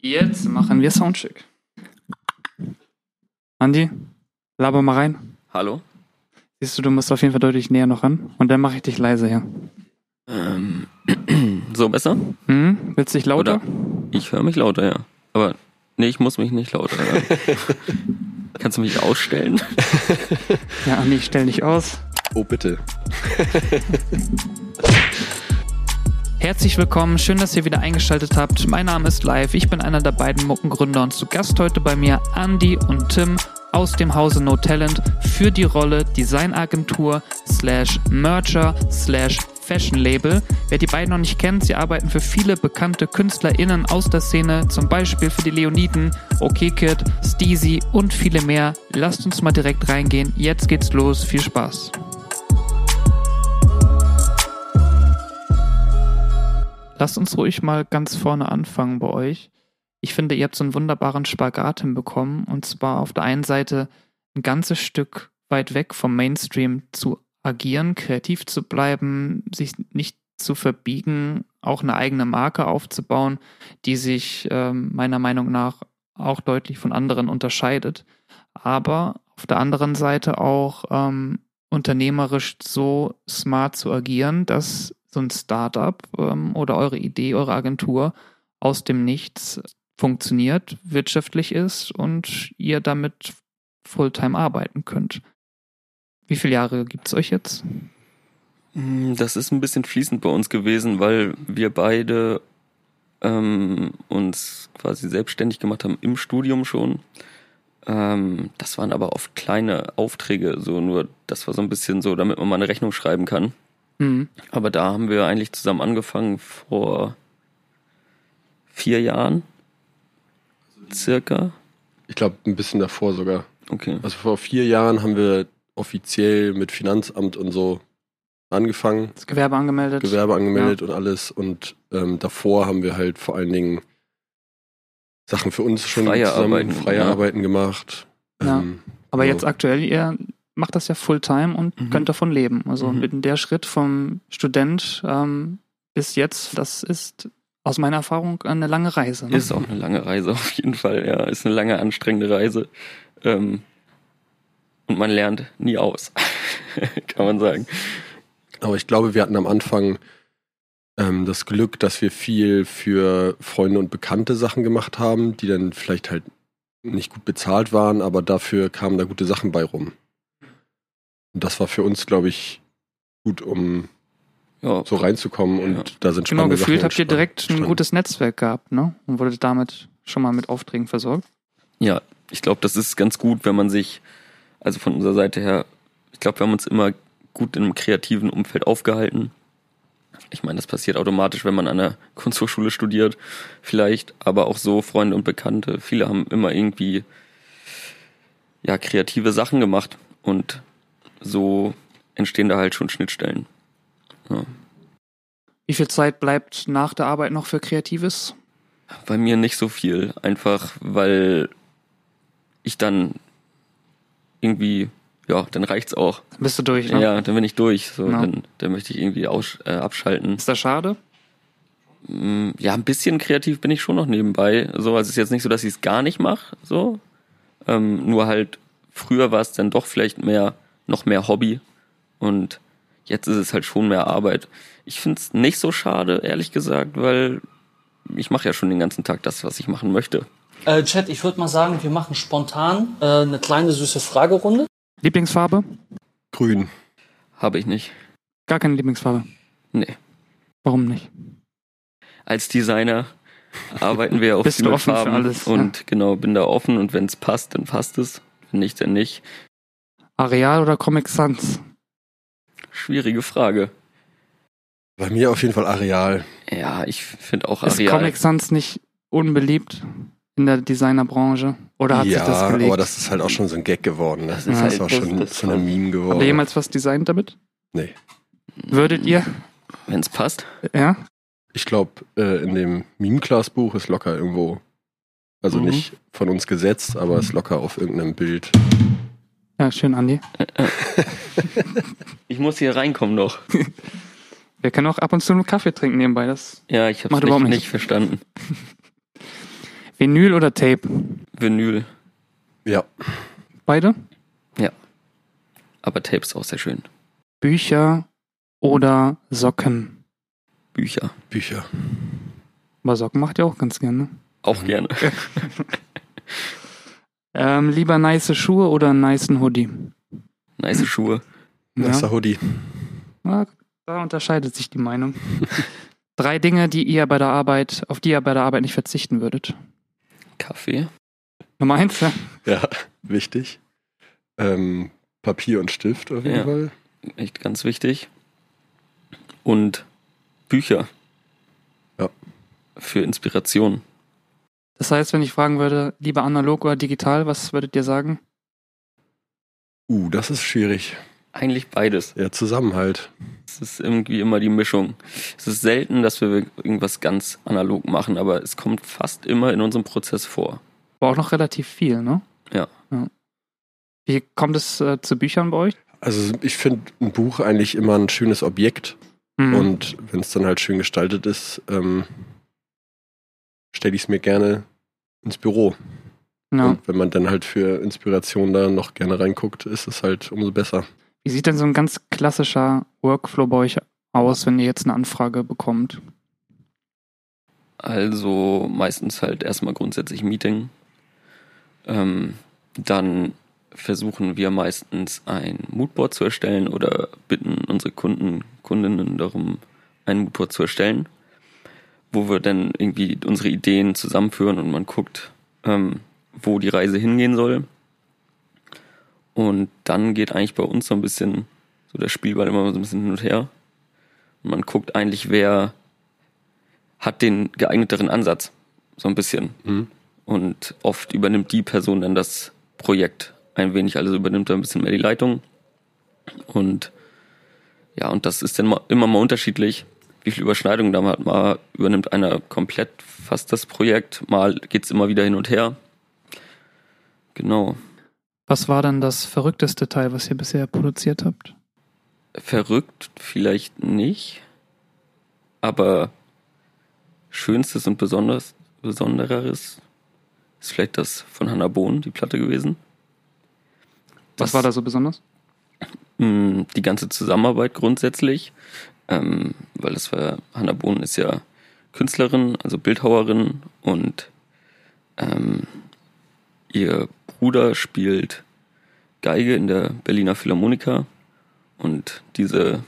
Jetzt machen wir Soundcheck. Andi, laber mal rein. Hallo? Siehst du, du musst auf jeden Fall deutlich näher noch ran. Und dann mache ich dich leise her. Ähm, so besser? Hm? Willst du dich lauter? Oder ich höre mich lauter, ja. Aber nee, ich muss mich nicht lauter hören. Kannst du mich ausstellen? Ja, Andi, ich stell dich aus. Oh, bitte. Herzlich willkommen, schön, dass ihr wieder eingeschaltet habt. Mein Name ist Live, ich bin einer der beiden Muckengründer und zu Gast heute bei mir Andy und Tim aus dem Hause No Talent für die Rolle Designagentur slash Mercher slash Fashion Label. Wer die beiden noch nicht kennt, sie arbeiten für viele bekannte KünstlerInnen aus der Szene, zum Beispiel für die Leoniden, OK Kid, Steezy und viele mehr. Lasst uns mal direkt reingehen. Jetzt geht's los. Viel Spaß. Lasst uns ruhig mal ganz vorne anfangen bei euch. Ich finde, ihr habt so einen wunderbaren Spagat hinbekommen. Und zwar auf der einen Seite ein ganzes Stück weit weg vom Mainstream zu agieren, kreativ zu bleiben, sich nicht zu verbiegen, auch eine eigene Marke aufzubauen, die sich ähm, meiner Meinung nach auch deutlich von anderen unterscheidet. Aber auf der anderen Seite auch ähm, unternehmerisch so smart zu agieren, dass so ein Startup ähm, oder eure Idee, eure Agentur aus dem Nichts funktioniert, wirtschaftlich ist und ihr damit Fulltime arbeiten könnt. Wie viele Jahre gibt es euch jetzt? Mm, Das ist ein bisschen fließend bei uns gewesen, weil wir beide ähm, uns quasi selbstständig gemacht haben im Studium schon. Ähm, das waren aber oft kleine Aufträge, so nur das war so ein bisschen so, damit man mal eine Rechnung schreiben kann. Mhm. Aber da haben wir eigentlich zusammen angefangen vor vier Jahren. Circa. Ich glaube, ein bisschen davor sogar. Okay. Also vor vier Jahren haben wir offiziell mit Finanzamt und so angefangen, Das Gewerbe angemeldet. Gewerbe angemeldet und alles. Und ähm, davor haben wir halt vor allen Dingen Sachen für uns schon Freie zusammen, Arbeiten, freie ja. Arbeiten gemacht. Ja. Ähm, Aber so. jetzt aktuell, ihr macht das ja Fulltime und Mhm. könnt davon leben. Also Mhm. mit der Schritt vom Student ähm, bis jetzt, das ist aus meiner Erfahrung eine lange Reise. Ne? Ist auch eine lange Reise auf jeden Fall, ja. Ist eine lange, anstrengende Reise. Ähm, und man lernt nie aus, kann man sagen. Aber ich glaube, wir hatten am Anfang ähm, das Glück, dass wir viel für Freunde und bekannte Sachen gemacht haben, die dann vielleicht halt nicht gut bezahlt waren, aber dafür kamen da gute Sachen bei rum. Und das war für uns, glaube ich, gut, um Ja, so reinzukommen und Ja. da sind Genau, spannende gefühlt Sachen habt ihr direkt ein gutes Netzwerk gehabt, ne? Und wurdet damit schon mal mit Aufträgen versorgt. ja ich glaube, das ist ganz gut, wenn man sich, also von unserer Seite her, ich glaube, wir haben uns immer gut in einem kreativen Umfeld aufgehalten. Ich meine, das passiert automatisch, wenn man an einer Kunsthochschule studiert, vielleicht, aber auch so Freunde und Bekannte. Viele haben immer irgendwie ja kreative Sachen gemacht und so entstehen da halt schon Schnittstellen. Ja. Wie viel Zeit bleibt nach der Arbeit noch für Kreatives? Bei mir nicht so viel, einfach weil ich dann irgendwie, ja, dann reicht's auch. Dann bist du durch, ne? Ja, dann bin ich durch. So, Ja. dann, dann möchte ich irgendwie aus, äh, abschalten. Ist das schade? Mm, Ja, ein bisschen kreativ bin ich schon noch nebenbei. So, also es ist jetzt nicht so, dass ich es gar nicht mache. So, ähm, nur halt früher war es dann doch vielleicht mehr, noch mehr Hobby und jetzt ist es halt schon mehr Arbeit. Ich finde es nicht so schade, ehrlich gesagt, weil ich mache ja schon den ganzen Tag das, was ich machen möchte. Äh, Chat, ich würde mal sagen, wir machen spontan äh, eine kleine süße Fragerunde. Lieblingsfarbe? Grün. Habe ich nicht. Gar keine Lieblingsfarbe. Nee. Warum nicht? Als Designer arbeiten wir auf Bist viel du mit offen für Farben alles, und genau bin da offen und wenn es passt, dann passt es. Wenn nicht, dann nicht. Areal oder Comic Sans? Schwierige Frage. Bei mir auf jeden Fall Areal. Ja, ich finde auch Ist Areal. Comic Sans nicht unbeliebt in der Designerbranche? Oder hat ja, sich das gelegt? aber das ist halt auch schon so ein Gag geworden. Ne? Das Das ist ist, halt- auch das- schon das- zu einem Meme geworden. Habt ihr jemals was designt damit? Nee. Würdet ihr? Wenn es passt. Ja? Ich glaube, äh, in dem Meme-Class-Buch ist locker irgendwo, also Mhm. nicht von uns gesetzt, aber ist locker auf irgendeinem Bild. Ja, schön, Andi. Ich muss hier reinkommen noch. Wir können auch ab und zu einen Kaffee trinken nebenbei. Das Ja, ich habe es nicht, nicht verstanden. Vinyl oder Tape? Vinyl, Ja. Beide? aber Tape ist auch sehr schön. Bücher oder Socken? Bücher, Bücher. Aber Socken macht ihr auch ganz gerne. auch gerne. Ähm, lieber nice Schuhe oder einen nicen Hoodie? Nice Schuhe. Nasser Hoodie. Ja, da unterscheidet sich die Meinung. Drei Dinge, die ihr bei der Arbeit, auf die ihr bei der Arbeit nicht verzichten würdet. Kaffee. Nummer eins, ja. Ja, wichtig. Ähm, Papier und Stift auf jeden Ja. Fall. Echt ganz wichtig. Und Bücher. Ja. Für Inspiration. Das heißt, wenn ich fragen würde, lieber analog oder digital, was würdet ihr sagen? Uh, das ist schwierig. Eigentlich beides. Ja, Zusammenhalt. Es ist irgendwie immer die Mischung. Es ist selten, dass wir irgendwas ganz analog machen, aber es kommt fast immer in unserem Prozess vor. War auch noch relativ viel, ne? Ja. Wie kommt es äh, zu Büchern bei euch? Also ich finde ein Buch eigentlich immer ein schönes Objekt. Mhm. Und wenn es dann halt schön gestaltet ist, ähm, stelle ich es mir gerne ins Büro. ja. Und wenn man dann halt für Inspiration da noch gerne reinguckt, ist es halt umso besser. Wie sieht denn so ein ganz klassischer Workflow bei euch aus, wenn ihr jetzt eine Anfrage bekommt? Also meistens halt erstmal grundsätzlich Meeting. Ähm, dann versuchen wir meistens ein Moodboard zu erstellen oder bitten unsere Kunden, Kundinnen darum, ein Moodboard zu erstellen, wo wir dann irgendwie unsere Ideen zusammenführen und man guckt, ähm, wo die Reise hingehen soll. Und dann geht eigentlich bei uns so ein bisschen so der Spielball immer so ein bisschen hin und her. Und man guckt eigentlich, wer hat den geeigneteren Ansatz, so ein bisschen. Mhm. Und oft übernimmt die Person dann das Projekt ein wenig, also übernimmt er ein bisschen mehr die Leitung. Und ja, und das ist dann immer mal unterschiedlich, wie viel Überschneidung da man hat. Mal übernimmt einer komplett fast das Projekt, mal geht's immer wieder hin und her. Genau. Was war dann das verrückteste Teil, was ihr bisher produziert habt? Verrückt vielleicht nicht, aber schönstes und besonders, besondereres ist vielleicht das von Hannah Bohn, die Platte gewesen. Was Das- war da so besonders? mh, die ganze Zusammenarbeit grundsätzlich, ähm, weil das war, Hannah Bohn ist ja Künstlerin, also Bildhauerin und ähm, ihr Bruder spielt Geige in der Berliner Philharmoniker und diese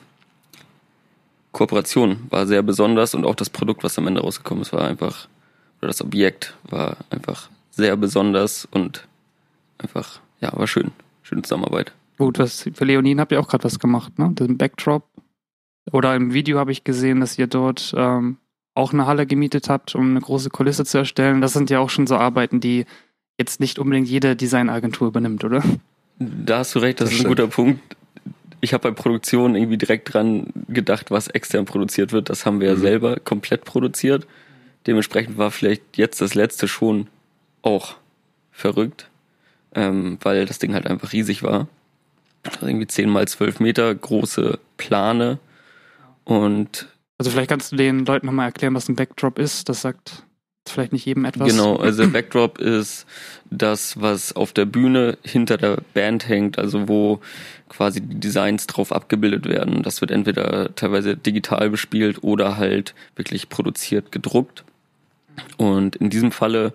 Kooperation war sehr besonders und auch das Produkt, was am Ende rausgekommen ist, war einfach, oder das Objekt war einfach sehr besonders und einfach, ja, war schön. Schöne Zusammenarbeit. Gut, was, für Leonin habt ihr auch gerade was gemacht, ne? Den Backdrop. Oder im Video habe ich gesehen, dass ihr dort ähm, auch eine Halle gemietet habt, um eine große Kulisse zu erstellen. Das sind ja auch schon so Arbeiten, die jetzt nicht unbedingt jede Designagentur übernimmt, oder? Da hast du recht, das, Das ist ein guter Punkt. Ich habe bei Produktion irgendwie direkt dran gedacht, was extern produziert wird. Das haben wir ja Mhm. selber komplett produziert. Dementsprechend war vielleicht jetzt das letzte schon auch verrückt, ähm, weil das Ding halt einfach riesig war. Also irgendwie 10 mal 12 Meter große Plane und Also vielleicht kannst du den Leuten nochmal erklären, was ein Backdrop ist. Das sagt vielleicht nicht jedem etwas. Genau, also Backdrop ist das, was auf der Bühne hinter der Band hängt, also wo quasi die Designs drauf abgebildet werden. Das wird entweder teilweise digital bespielt oder halt wirklich produziert, gedruckt. Und in diesem Falle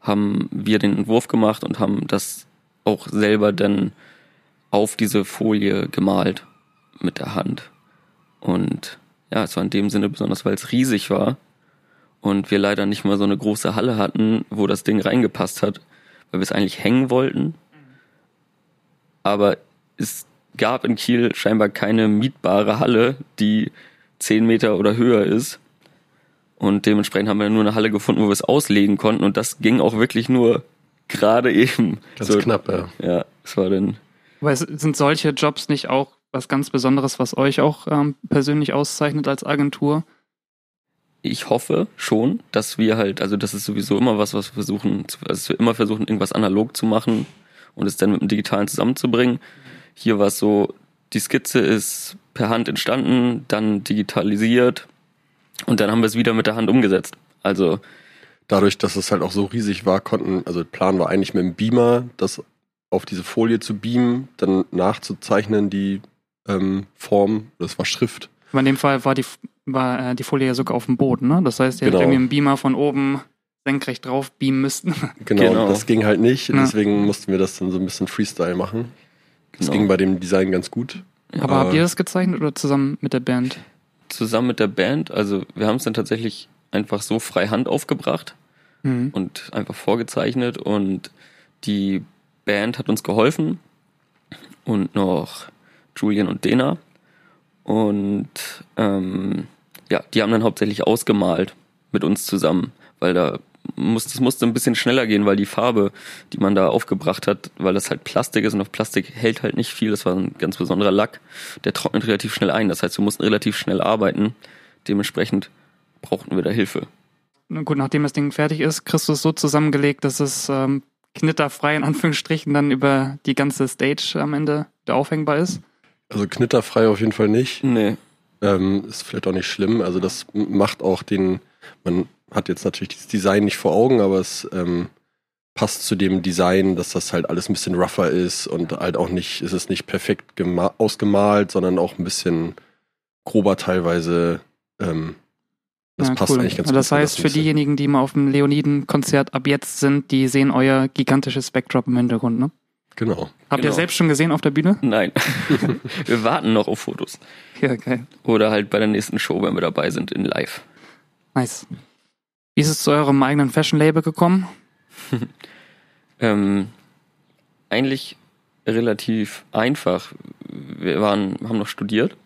haben wir den Entwurf gemacht und haben das auch selber dann auf diese Folie gemalt mit der Hand. Und ja, es war in dem Sinne besonders, weil es riesig war und wir leider nicht mal so eine große Halle hatten, wo das Ding reingepasst hat, weil wir es eigentlich hängen wollten. Aber es gab in Kiel scheinbar keine mietbare Halle, die 10 Meter oder höher ist. Und dementsprechend haben wir nur eine Halle gefunden, wo wir es auslegen konnten. Und das ging auch wirklich nur gerade eben. Ganz so, knapp, ja. Ja, es war dann Aber es sind solche Jobs nicht auch was ganz Besonderes, was euch auch ähm, persönlich auszeichnet als Agentur? ich hoffe schon, dass wir halt, also das ist sowieso immer was, was wir versuchen, also dass wir immer versuchen, irgendwas analog zu machen und es dann mit dem Digitalen zusammenzubringen. Hier war es so, die Skizze ist per Hand entstanden, dann digitalisiert und dann haben wir es wieder mit der Hand umgesetzt. Also dadurch, dass es halt auch so riesig war, konnten, also der Plan war eigentlich mit dem Beamer, das auf diese Folie zu beamen, dann nachzuzeichnen, die ähm, Form, das war Schrift. Aber in dem Fall war die, war, äh, die Folie ja sogar auf dem Boden, ne? Das heißt, ihr Genau. hättet irgendwie einen Beamer von oben senkrecht drauf beamen müssten. Genau, Genau. das ging halt nicht, Ja. deswegen mussten wir das dann so ein bisschen Freestyle machen. Das Genau. ging bei dem Design ganz gut. Aber habt ihr das gezeichnet oder zusammen mit der Band? Zusammen mit der Band, also wir haben es dann tatsächlich einfach so frei Hand aufgebracht Mhm. und einfach vorgezeichnet und die Band hat uns geholfen und noch Julian und Dena. Und ähm, ja, die haben dann hauptsächlich ausgemalt mit uns zusammen, weil da muss, das musste ein bisschen schneller gehen, weil die Farbe, die man da aufgebracht hat, weil das halt Plastik ist und auf Plastik hält halt nicht viel, das war ein ganz besonderer Lack, der trocknet relativ schnell ein, das heißt, wir mussten relativ schnell arbeiten, dementsprechend brauchten wir da Hilfe. Na Gut, nachdem das Ding fertig ist, kriegst du es so zusammengelegt, dass es ähm, knitterfrei in Anführungsstrichen dann über die ganze Stage am Ende aufhängbar ist. Also knitterfrei auf jeden Fall nicht. Nee, Ähm, ist vielleicht auch nicht schlimm. Also das macht auch den, man hat jetzt natürlich dieses Design nicht vor Augen, aber es ähm, passt zu dem Design, dass das halt alles ein bisschen rougher ist und halt auch nicht, es ist nicht perfekt gema- ausgemalt, sondern auch ein bisschen grober teilweise. Ähm, das Ja, passt cool. eigentlich ganz Also gut. Das heißt, für diejenigen, die mal auf dem Leoniden-Konzert ab jetzt sind, die sehen euer gigantisches Backdrop im Hintergrund, ne? Genau. Habt ihr Genau. selbst schon gesehen auf der Bühne? nein. wir warten noch auf Fotos. Ja, geil. Oder halt bei der nächsten Show, wenn wir dabei sind, in live. Nice. Wie ist es zu eurem eigenen Fashion-Label gekommen? Ähm, eigentlich relativ einfach. Wir waren, haben noch studiert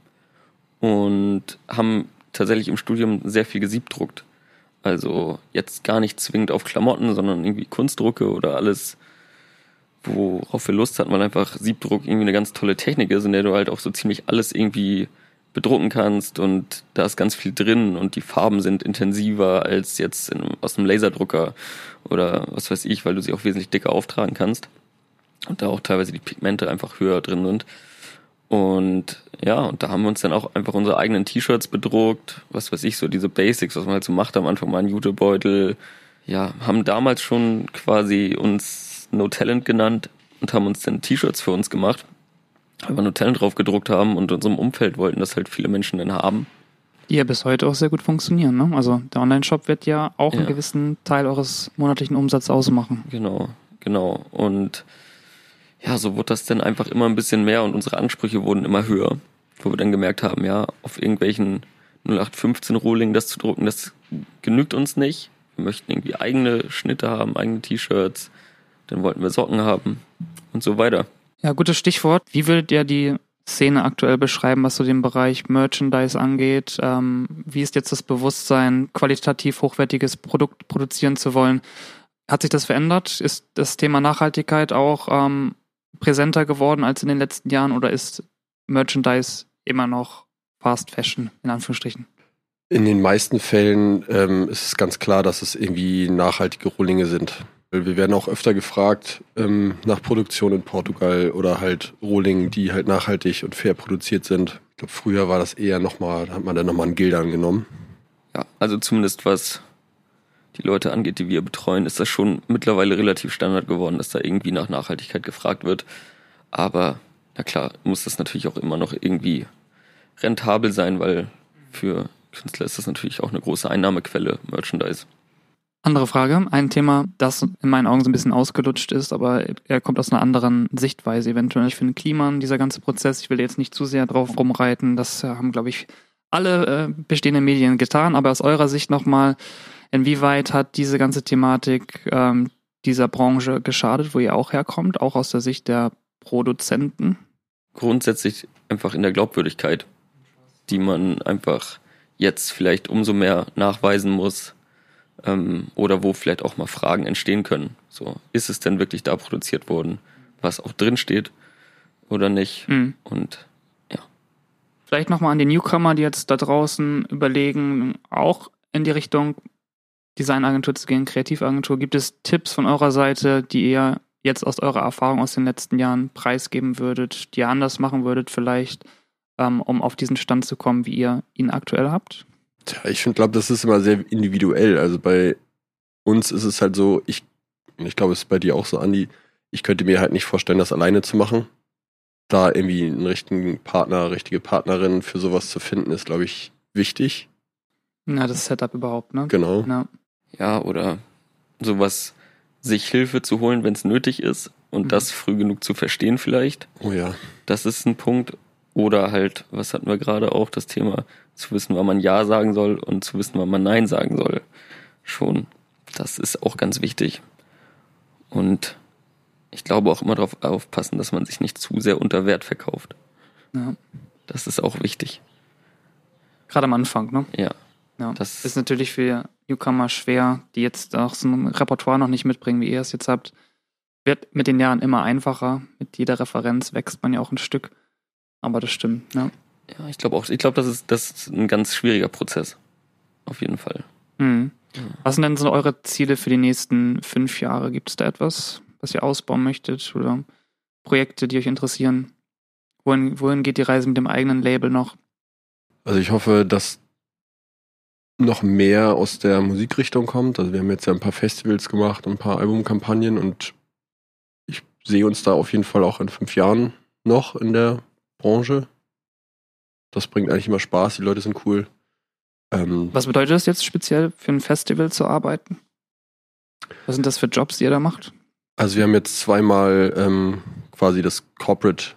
und haben tatsächlich im Studium sehr viel gesiebdruckt. Also jetzt gar nicht zwingend auf Klamotten, sondern irgendwie Kunstdrucke oder alles, worauf wir Lust hatten, weil einfach Siebdruck irgendwie eine ganz tolle Technik ist, in der du halt auch so ziemlich alles irgendwie bedrucken kannst und da ist ganz viel drin und die Farben sind intensiver als jetzt in, aus einem Laserdrucker oder was weiß ich, weil du sie auch wesentlich dicker auftragen kannst und da auch teilweise die Pigmente einfach höher drin sind. Und ja, und da haben wir uns dann auch einfach unsere eigenen T-Shirts bedruckt, was weiß ich, so diese Basics, was man halt so macht am Anfang mal einen Jutebeutel. Ja, haben damals schon quasi uns No Talent genannt und haben uns dann T-Shirts für uns gemacht, weil wir No Talent drauf gedruckt haben und unserem Umfeld wollten das halt viele Menschen dann haben. Die ja bis heute auch sehr gut funktionieren, ne? Also der Online-Shop wird ja auch einen Ja. gewissen Teil eures monatlichen Umsatzes ausmachen. Genau, genau. Und ja, so wurde das dann einfach immer ein bisschen mehr und unsere Ansprüche wurden immer höher, wo wir dann gemerkt haben, ja, auf irgendwelchen 0815 Rohling das zu drucken, das genügt uns nicht. Wir möchten irgendwie eigene Schnitte haben, eigene T-Shirts, dann wollten wir Socken haben und so weiter. Ja, gutes Stichwort. Wie würdet ihr die Szene aktuell beschreiben, was so den Bereich Merchandise angeht? Ähm, wie ist jetzt das Bewusstsein, qualitativ hochwertiges Produkt produzieren zu wollen? Hat sich das verändert? Ist das Thema Nachhaltigkeit auch ähm, präsenter geworden als in den letzten Jahren oder ist Merchandise immer noch Fast Fashion, in Anführungsstrichen? In den meisten Fällen ähm, ist es ganz klar, dass es irgendwie nachhaltige Rohlinge sind. Weil Wir werden auch öfter gefragt ähm, nach Produktion in Portugal oder halt Rohlingen, die halt nachhaltig und fair produziert sind. Ich glaube, früher war das eher nochmal, da hat man dann nochmal einen Gildern genommen. Ja, also zumindest was die Leute angeht, die wir betreuen, ist das schon mittlerweile relativ Standard geworden, dass da irgendwie nach Nachhaltigkeit gefragt wird. Aber na klar, muss das natürlich auch immer noch irgendwie rentabel sein, weil für Künstler ist das natürlich auch eine große Einnahmequelle, Merchandise. Andere Frage, ein Thema, das in meinen Augen so ein bisschen ausgelutscht ist, aber er kommt aus einer anderen Sichtweise eventuell. Ich finde Kliman, dieser ganze Prozess, ich will jetzt nicht zu sehr drauf rumreiten, das äh, haben, glaube ich, alle äh, bestehenden Medien getan, aber aus eurer Sicht nochmal, inwieweit hat diese ganze Thematik ähm, dieser Branche geschadet, wo ihr auch herkommt, auch aus der Sicht der Produzenten? Grundsätzlich einfach in der Glaubwürdigkeit, die man einfach jetzt vielleicht umso mehr nachweisen muss, ähm, oder wo vielleicht auch mal Fragen entstehen können. So, ist es denn wirklich da produziert worden, was auch drin steht oder nicht? Hm. Und Vielleicht nochmal an die Newcomer, die jetzt da draußen überlegen, auch in die Richtung Designagentur zu gehen, Kreativagentur. Gibt es Tipps von eurer Seite, die ihr jetzt aus eurer Erfahrung aus den letzten Jahren preisgeben würdet, die ihr anders machen würdet vielleicht, ähm, um auf diesen Stand zu kommen, wie ihr ihn aktuell habt? Tja, ich finde, glaube, das ist immer sehr individuell. Also bei uns ist es halt so, ich, ich glaube, es ist bei dir auch so, Andi, ich könnte mir halt nicht vorstellen, das alleine zu machen. Da irgendwie einen richtigen Partner, richtige Partnerin für sowas zu finden, ist, glaube ich, wichtig. Na, das Setup überhaupt, ne? Genau. Ja. Ja, oder sowas, sich Hilfe zu holen, wenn es nötig ist und Mhm. das früh genug zu verstehen vielleicht. Oh ja. Das ist ein Punkt. Oder halt, was hatten wir gerade auch, das Thema, zu wissen, wann man Ja sagen soll und zu wissen, wann man Nein sagen soll. Schon. Das ist auch ganz wichtig. Und ich glaube auch immer darauf aufpassen, dass man sich nicht zu sehr unter Wert verkauft. ja. Das ist auch wichtig. Gerade am Anfang, ne? Ja. Ja. Das- ist natürlich für Newcomer schwer, die jetzt auch so ein Repertoire noch nicht mitbringen, wie ihr es jetzt habt. Wird mit den Jahren immer einfacher. Mit jeder Referenz wächst man ja auch ein Stück. Aber das stimmt, ne? Ja, ich glaube auch, ich glaube, das ist, das ist ein ganz schwieriger Prozess. Auf jeden Fall. Mhm. Was sind denn so eure Ziele für die nächsten fünf Jahre? Gibt es da etwas, was ihr ausbauen möchtet oder Projekte, die euch interessieren? Wohin, wohin geht die Reise mit dem eigenen Label noch? Also ich hoffe, dass noch mehr aus der Musikrichtung kommt. Also wir haben jetzt ja ein paar Festivals gemacht und ein paar Albumkampagnen und ich sehe uns da auf jeden Fall auch in fünf Jahren noch in der Branche. Das bringt eigentlich immer Spaß, die Leute sind cool. Ähm, Was bedeutet das jetzt speziell für ein Festival zu arbeiten? Was sind das für Jobs, die ihr da macht? also wir haben jetzt zweimal ähm, quasi das Corporate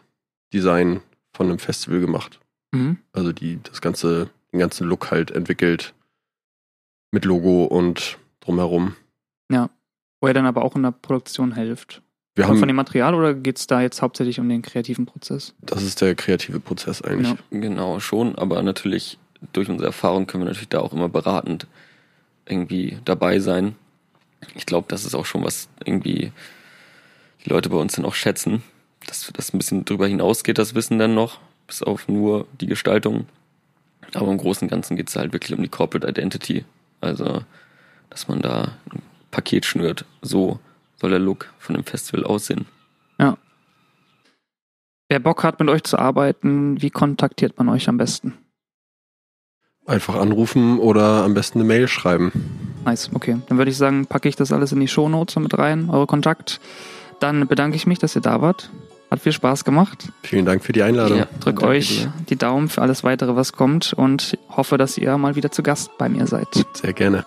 Design von einem Festival gemacht. Mhm. Also die das ganze, den ganzen Look halt entwickelt mit Logo und drumherum. Wo ihr dann aber auch in der Produktion helft. Wir Von, haben, von dem Material oder geht es da jetzt hauptsächlich um den kreativen Prozess? das ist der kreative Prozess eigentlich. Ja. Genau, schon, aber natürlich durch unsere Erfahrung können wir natürlich da auch immer beratend irgendwie dabei sein. Ich glaube, das ist auch schon was irgendwie die Leute bei uns dann auch schätzen, dass das ein bisschen drüber hinausgeht, das Wissen dann noch, bis auf nur die Gestaltung. Aber im Großen und Ganzen geht es halt wirklich um die Corporate Identity. Also, dass man da ein Paket schnürt. So soll der Look von dem Festival aussehen. Wer Bock hat, mit euch zu arbeiten, wie kontaktiert man euch am besten? Einfach anrufen oder am besten eine Mail schreiben. Nice, okay. Dann würde ich sagen, packe ich das alles in die Shownotes mit rein, eure Kontakt. Dann bedanke ich mich, dass ihr da wart. Hat viel Spaß gemacht. Vielen Dank für die Einladung. Ja, Drück euch dir. die Daumen für alles weitere, was kommt und hoffe, dass ihr mal wieder zu Gast bei mir seid. Sehr gerne.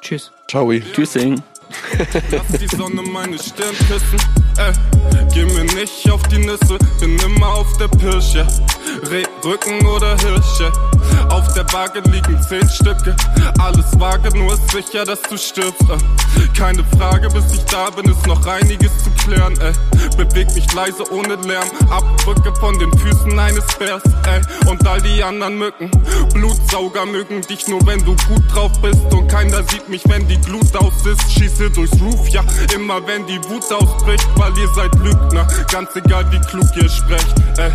Tschüss. Ciao. Tschüssing. Lass die Sonne meine Stirn küssen, ey. Geh mir nicht auf die Nüsse, bin immer auf der Pirsche. Reh, Rücken oder Hirsche. Auf der Waage liegen zehn Stücke. Alles vage, nur ist sicher, dass du stirbst, ey. Keine Frage, bis ich da bin, ist noch einiges zu klären, ey. Beweg mich leise ohne Lärm. Abdrücke von den Füßen eines Bärs, ey. Und all die anderen Mücken. Blutsauger mögen dich nur, wenn du gut drauf bist. Und keiner sieht mich, wenn die Glut aus ist. Schieße durchs Roof, ja. Immer wenn die Wut ausbricht, weil ihr seid Lügner. Ganz egal, wie klug ihr sprecht, ey.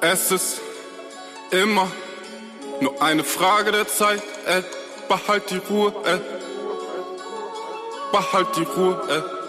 Es ist immer nur eine Frage der Zeit, ey. Behalt die Ruhe, ey. Behalt die Ruhe, ey.